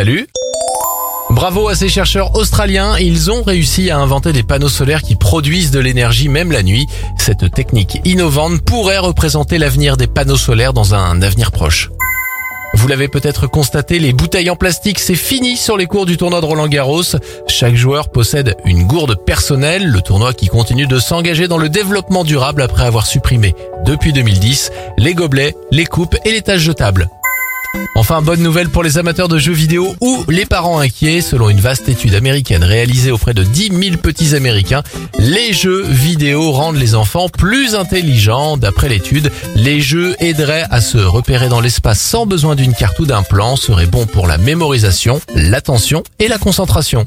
Salut Bravo à ces chercheurs australiens, ils ont réussi à inventer des panneaux solaires qui produisent de l'énergie même la nuit. Cette technique innovante pourrait représenter l'avenir des panneaux solaires dans un avenir proche. Vous l'avez peut-être constaté, les bouteilles en plastique, c'est fini sur les cours du tournoi de Roland Garros. Chaque joueur possède une gourde personnelle, le tournoi qui continue de s'engager dans le développement durable après avoir supprimé, depuis 2010, les gobelets, les coupes et les taches jetables. Enfin, bonne nouvelle pour les amateurs de jeux vidéo ou les parents inquiets. Selon une vaste étude américaine réalisée auprès de 10 000 petits américains, les jeux vidéo rendent les enfants plus intelligents. D'après l'étude, les jeux aideraient à se repérer dans l'espace sans besoin d'une carte ou d'un plan, seraient bons pour la mémorisation, l'attention et la concentration.